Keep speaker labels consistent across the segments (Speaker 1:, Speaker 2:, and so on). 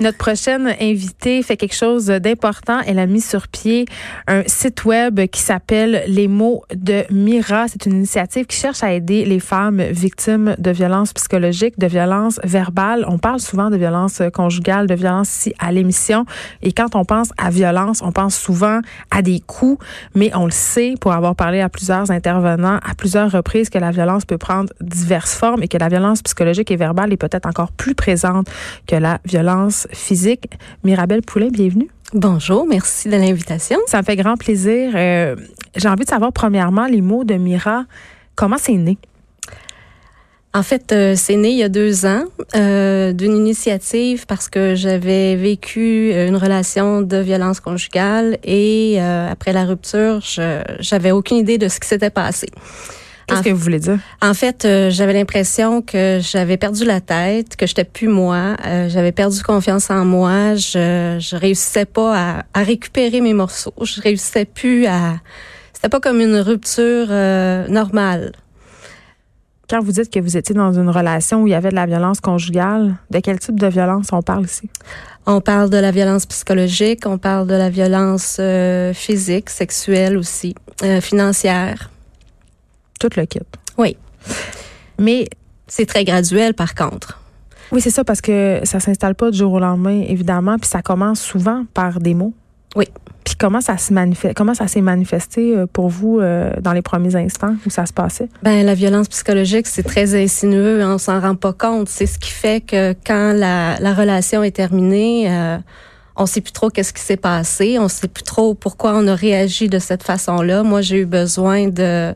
Speaker 1: Notre prochaine invitée fait quelque chose d'important. Elle a mis sur pied un site web qui s'appelle Les mots de Mira. C'est une initiative qui cherche à aider les femmes victimes de violences psychologiques, de violences verbales. On parle souvent de violences conjugales, de violences ici à l'émission. Et quand on pense à violence, on pense souvent à des coups, mais on le sait pour avoir parlé à plusieurs intervenants à plusieurs reprises que la violence peut prendre diverses formes et que la violence psychologique et verbale est peut-être encore plus présente que la violence physique. Mirabelle Poulin, bienvenue.
Speaker 2: Bonjour, merci de l'invitation.
Speaker 1: Ça me fait grand plaisir. Euh, j'ai envie de savoir premièrement les mots de Mira. Comment c'est né?
Speaker 2: En fait, euh, c'est né il y a deux ans euh, d'une initiative parce que j'avais vécu une relation de violence conjugale et après la rupture, j'avais aucune idée de ce qui s'était passé.
Speaker 1: Qu'est-ce que vous voulez dire?
Speaker 2: En fait, euh, j'avais l'impression que j'avais perdu la tête, que j'étais plus moi. Euh, j'avais perdu confiance en moi. Je, je réussissais pas à, à, récupérer mes morceaux. Je réussissais plus à. C'était pas comme une rupture euh, normale.
Speaker 1: Quand vous dites que vous étiez dans une relation où il y avait de la violence conjugale, de quel type de violence on parle ici?
Speaker 2: On parle de la violence psychologique, on parle de la violence physique, sexuelle aussi, financière
Speaker 1: tout le kit.
Speaker 2: Oui.
Speaker 1: Mais
Speaker 2: c'est très graduel par contre.
Speaker 1: Oui, c'est ça parce que ça s'installe pas du jour au lendemain évidemment, puis ça commence souvent par des mots.
Speaker 2: Oui.
Speaker 1: Puis comment ça se manifeste comment ça s'est manifesté euh, pour vous euh, dans les premiers instants où ça se passait?
Speaker 2: Ben la violence psychologique, c'est très insinueux, on s'en rend pas compte, c'est ce qui fait que quand la, la relation est terminée, euh, on sait plus trop qu'est-ce qui s'est passé, on sait plus trop pourquoi on a réagi de cette façon-là. Moi, j'ai eu besoin de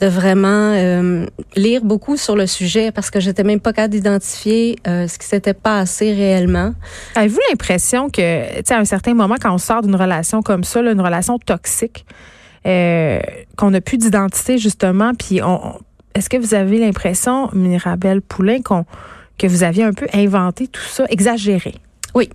Speaker 2: de vraiment euh, lire beaucoup sur le sujet parce que j'étais même pas capable d'identifier euh, ce qui s'était passé réellement.
Speaker 1: Avez-vous l'impression que, tu sais, à un certain moment, quand on sort d'une relation comme ça, une relation toxique, euh, qu'on n'a plus d'identité justement, puis on, est-ce que vous avez l'impression, Mirabelle Poulain, qu'on que vous aviez un peu inventé tout ça, exagéré?
Speaker 2: Oui,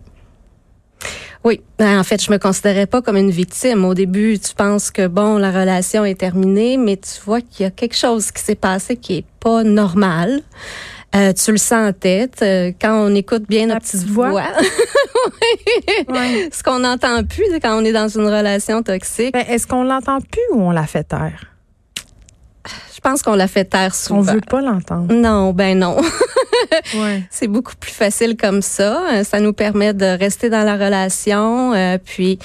Speaker 2: oui, ben, en fait, je me considérais pas comme une victime. Au début, tu penses que bon, la relation est terminée, mais tu vois qu'il y a quelque chose qui s'est passé qui est pas normal. Euh, tu le sens en tête euh, quand on écoute bien notre petite voix. Ce qu'on n'entend plus quand on est dans une relation toxique.
Speaker 1: Ben, est-ce qu'on l'entend plus ou on la fait taire?
Speaker 2: Je pense qu'on l'a fait taire souvent.
Speaker 1: On veut pas l'entendre.
Speaker 2: Non, ben non. C'est beaucoup plus facile comme ça. Euh, ça nous permet de rester dans la relation. Euh, puis,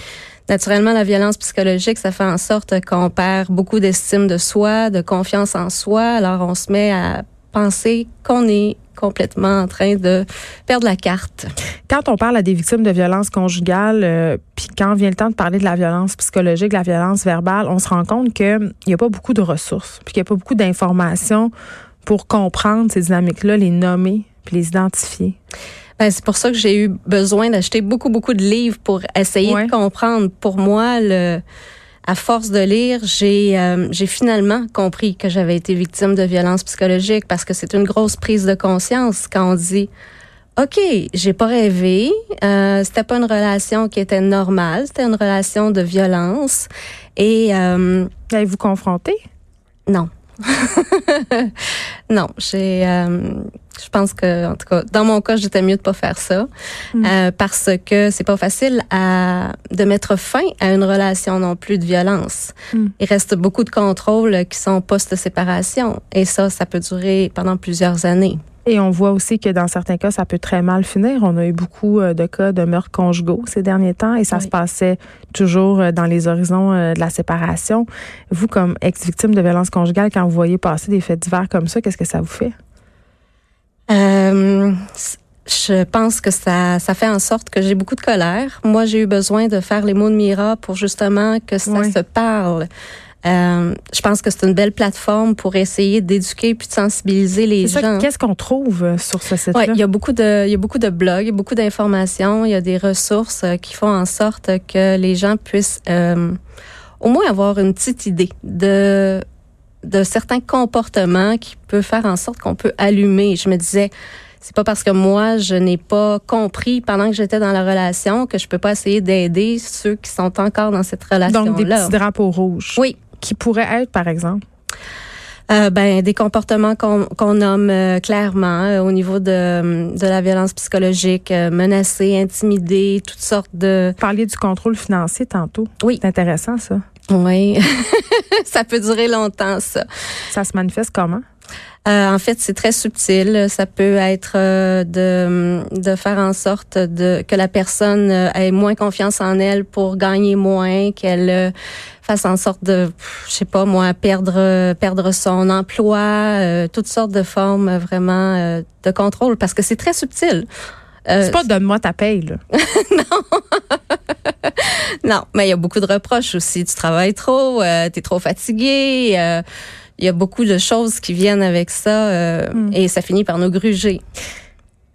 Speaker 2: naturellement, la violence psychologique, ça fait en sorte qu'on perd beaucoup d'estime de soi, de confiance en soi. Alors, on se met à penser qu'on est complètement en train de perdre la carte.
Speaker 1: Quand on parle à des victimes de violences conjugales, euh, puis quand vient le temps de parler de la violence psychologique, de la violence verbale, on se rend compte qu'il n'y a pas beaucoup de ressources, puis qu'il n'y a pas beaucoup d'informations pour comprendre ces dynamiques-là, les nommer, puis les identifier.
Speaker 2: Ben, c'est pour ça que j'ai eu besoin d'acheter beaucoup, beaucoup de livres pour essayer de comprendre. Pour moi, le à force de lire, j'ai euh, j'ai finalement compris que j'avais été victime de violence psychologique parce que c'est une grosse prise de conscience quand on dit OK, j'ai pas rêvé, euh, c'était pas une relation qui était normale, c'était une relation de violence et
Speaker 1: euh, avez-vous confronté?
Speaker 2: Non. non, j'ai euh, je pense que, en tout cas, dans mon cas, j'étais mieux de pas faire ça mm. euh, parce que c'est pas facile à de mettre fin à une relation non plus de violence. Mm. Il reste beaucoup de contrôles qui sont post-séparation et ça, ça peut durer pendant plusieurs années.
Speaker 1: Et on voit aussi que dans certains cas, ça peut très mal finir. On a eu beaucoup euh, de cas de meurtres conjugaux ces derniers temps et ça se passait toujours euh, dans les horizons de la séparation. Vous, comme ex-victime de violence conjugale, quand vous voyez passer des faits divers comme ça, qu'est-ce que ça vous fait?
Speaker 2: Euh, je pense que ça, ça fait en sorte que j'ai beaucoup de colère. Moi, j'ai eu besoin de faire les mots de Mira pour justement que ça se parle. Euh, je pense que c'est une belle plateforme pour essayer d'éduquer puis de sensibiliser les gens.
Speaker 1: Qu'est-ce qu'on trouve euh, sur ce site-là?
Speaker 2: Ouais, il y a beaucoup de, il y a beaucoup de blogs, il y a beaucoup d'informations, il y a des ressources euh, qui font en sorte que les gens puissent euh, au moins avoir une petite idée de de certains comportements qui peuvent faire en sorte qu'on peut allumer. Je me disais, c'est pas parce que moi je n'ai pas compris pendant que j'étais dans la relation que je peux pas essayer d'aider ceux qui sont encore dans cette relation là.
Speaker 1: Donc des petits drapeaux rouges.
Speaker 2: Oui.
Speaker 1: Qui pourraient être par exemple?
Speaker 2: Euh, ben des comportements qu'on nomme euh, clairement euh, au niveau de, de la violence psychologique, menacer, intimider, toutes sortes de.
Speaker 1: Parler du contrôle financier tantôt.
Speaker 2: Oui.
Speaker 1: C'est intéressant ça.
Speaker 2: Oui, ça peut durer longtemps ça.
Speaker 1: Ça se manifeste comment?
Speaker 2: Euh, en fait, c'est très subtil. Ça peut être euh, de, de faire en sorte de que la personne euh, ait moins confiance en elle pour gagner moins, qu'elle fasse en sorte de, je sais pas moi, perdre perdre son emploi, toutes sortes de formes vraiment de contrôle, parce que c'est très subtil.
Speaker 1: C'est pas donne-moi ta paye, là.
Speaker 2: non. non, mais il y a beaucoup de reproches aussi. Tu travailles trop, euh, tu es trop fatigué. Il y a beaucoup de choses qui viennent avec ça euh, hmm. et ça finit par nous gruger.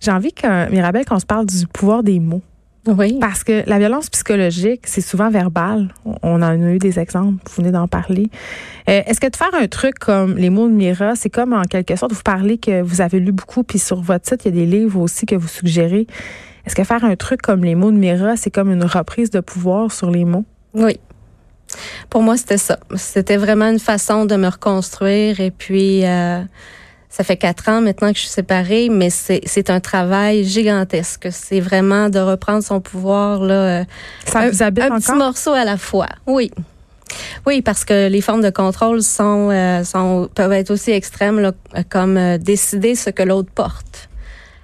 Speaker 1: J'ai envie que Mirabelle qu'on se parle du pouvoir des mots.
Speaker 2: Oui.
Speaker 1: Parce que la violence psychologique, c'est souvent verbal. On en a eu des exemples, vous venez d'en parler. Euh, est-ce que de faire un truc comme les mots de Mira, c'est comme en quelque sorte, vous parlez que vous avez lu beaucoup, puis sur votre site, il y a des livres aussi que vous suggérez. Est-ce que faire un truc comme les mots de Mira, c'est comme une reprise de pouvoir sur les mots?
Speaker 2: Oui. Pour moi, c'était ça. C'était vraiment une façon de me reconstruire. Et puis, euh, ça fait quatre ans maintenant que je suis séparée, mais c'est un travail gigantesque. C'est vraiment de reprendre son pouvoir là.
Speaker 1: Euh, ça vous habite
Speaker 2: un, petit morceau à la fois. Oui. Oui, parce que les formes de contrôle sont, euh, sont peuvent être aussi extrêmes là, comme décider ce que l'autre porte.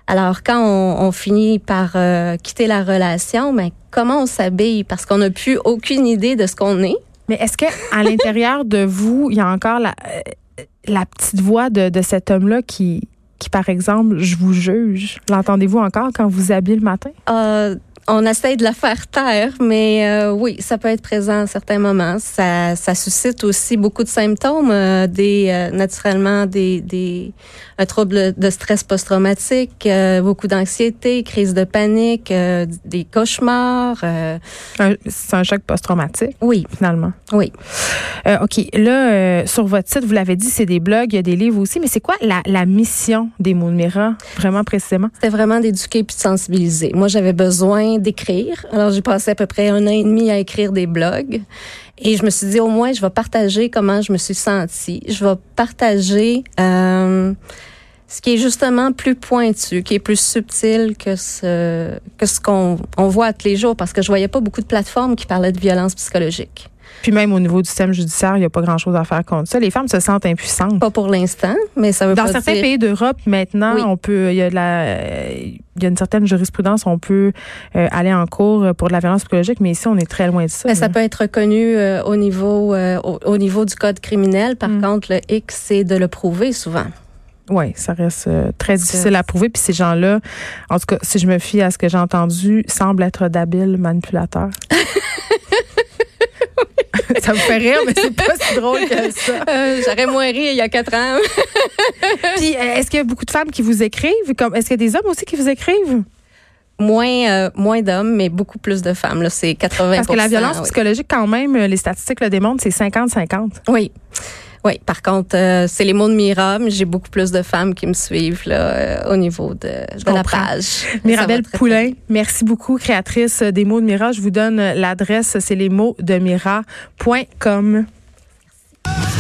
Speaker 2: Alors, quand on, finit par euh, quitter la relation, mais ben, comment on s'habille? Parce qu'on n'a plus aucune idée de ce qu'on est.
Speaker 1: Mais est-ce que à l'intérieur de vous, il y a encore la, euh, la petite voix de, cet homme-là qui, qui, par exemple, je vous juge? L'entendez-vous encore quand vous habillez le matin?
Speaker 2: Euh, on essaye de la faire taire, mais euh, oui, ça peut être présent à certains moments. Ça, ça suscite aussi beaucoup de symptômes, euh, des euh, naturellement des, des un trouble de stress post-traumatique, beaucoup d'anxiété, crise de panique, des cauchemars.
Speaker 1: c'est un choc post-traumatique.
Speaker 2: Oui,
Speaker 1: finalement.
Speaker 2: Oui.
Speaker 1: ok, là sur votre site, vous l'avez dit, c'est des blogs, il y a des livres aussi, mais c'est quoi la, la mission des mots de Mira, vraiment précisément?
Speaker 2: C'était vraiment d'éduquer puis de sensibiliser. Moi, j'avais besoin d'écrire. Alors, j'ai passé à peu près un an et demi à écrire des blogs. Et je me suis dit, au moins, je vais partager comment je me suis sentie. Je vais partager euh, ce qui est justement plus pointu, qui est plus subtil que ce que ce qu'on on voit tous les jours, parce que je voyais pas beaucoup de plateformes qui parlaient de violence psychologique.
Speaker 1: Puis même au niveau du système judiciaire, il n'y a pas grand-chose à faire contre ça. Les femmes se sentent impuissantes.
Speaker 2: Pas pour l'instant, mais ça veut
Speaker 1: Dans
Speaker 2: pas
Speaker 1: certains pays d'Europe, maintenant, on peut, il y a de la, il y a une certaine jurisprudence, on peut euh, aller en cours pour de la violence psychologique, mais ici, on est très loin de ça.
Speaker 2: Mais ça peut être reconnu euh, au niveau, euh, au, niveau du code criminel. Par mm. contre, le X, c'est de le prouver souvent.
Speaker 1: Oui, ça reste très difficile à prouver. Puis ces gens-là, en tout cas, si je me fie à ce que j'ai entendu, semblent être d'habiles manipulateurs. ça me fait rire, mais c'est pas si drôle que ça.
Speaker 2: Euh, j'aurais moins ri il y a quatre ans.
Speaker 1: Puis, euh, est-ce qu'il y a beaucoup de femmes qui vous écrivent? Est-ce qu'il y a des hommes aussi qui vous écrivent?
Speaker 2: Moins, euh, moins d'hommes, mais beaucoup plus de femmes. C'est 80
Speaker 1: Parce que la violence psychologique, quand même, les statistiques le démontrent, c'est 50-50.
Speaker 2: Oui. Oui, par contre, euh, c'est les mots de Mira, mais j'ai beaucoup plus de femmes qui me suivent là, euh, au niveau de, la page.
Speaker 1: Mirabelle Poulain, merci beaucoup, créatrice des mots de Mira. Je vous donne l'adresse, c'est les mots de mira.com.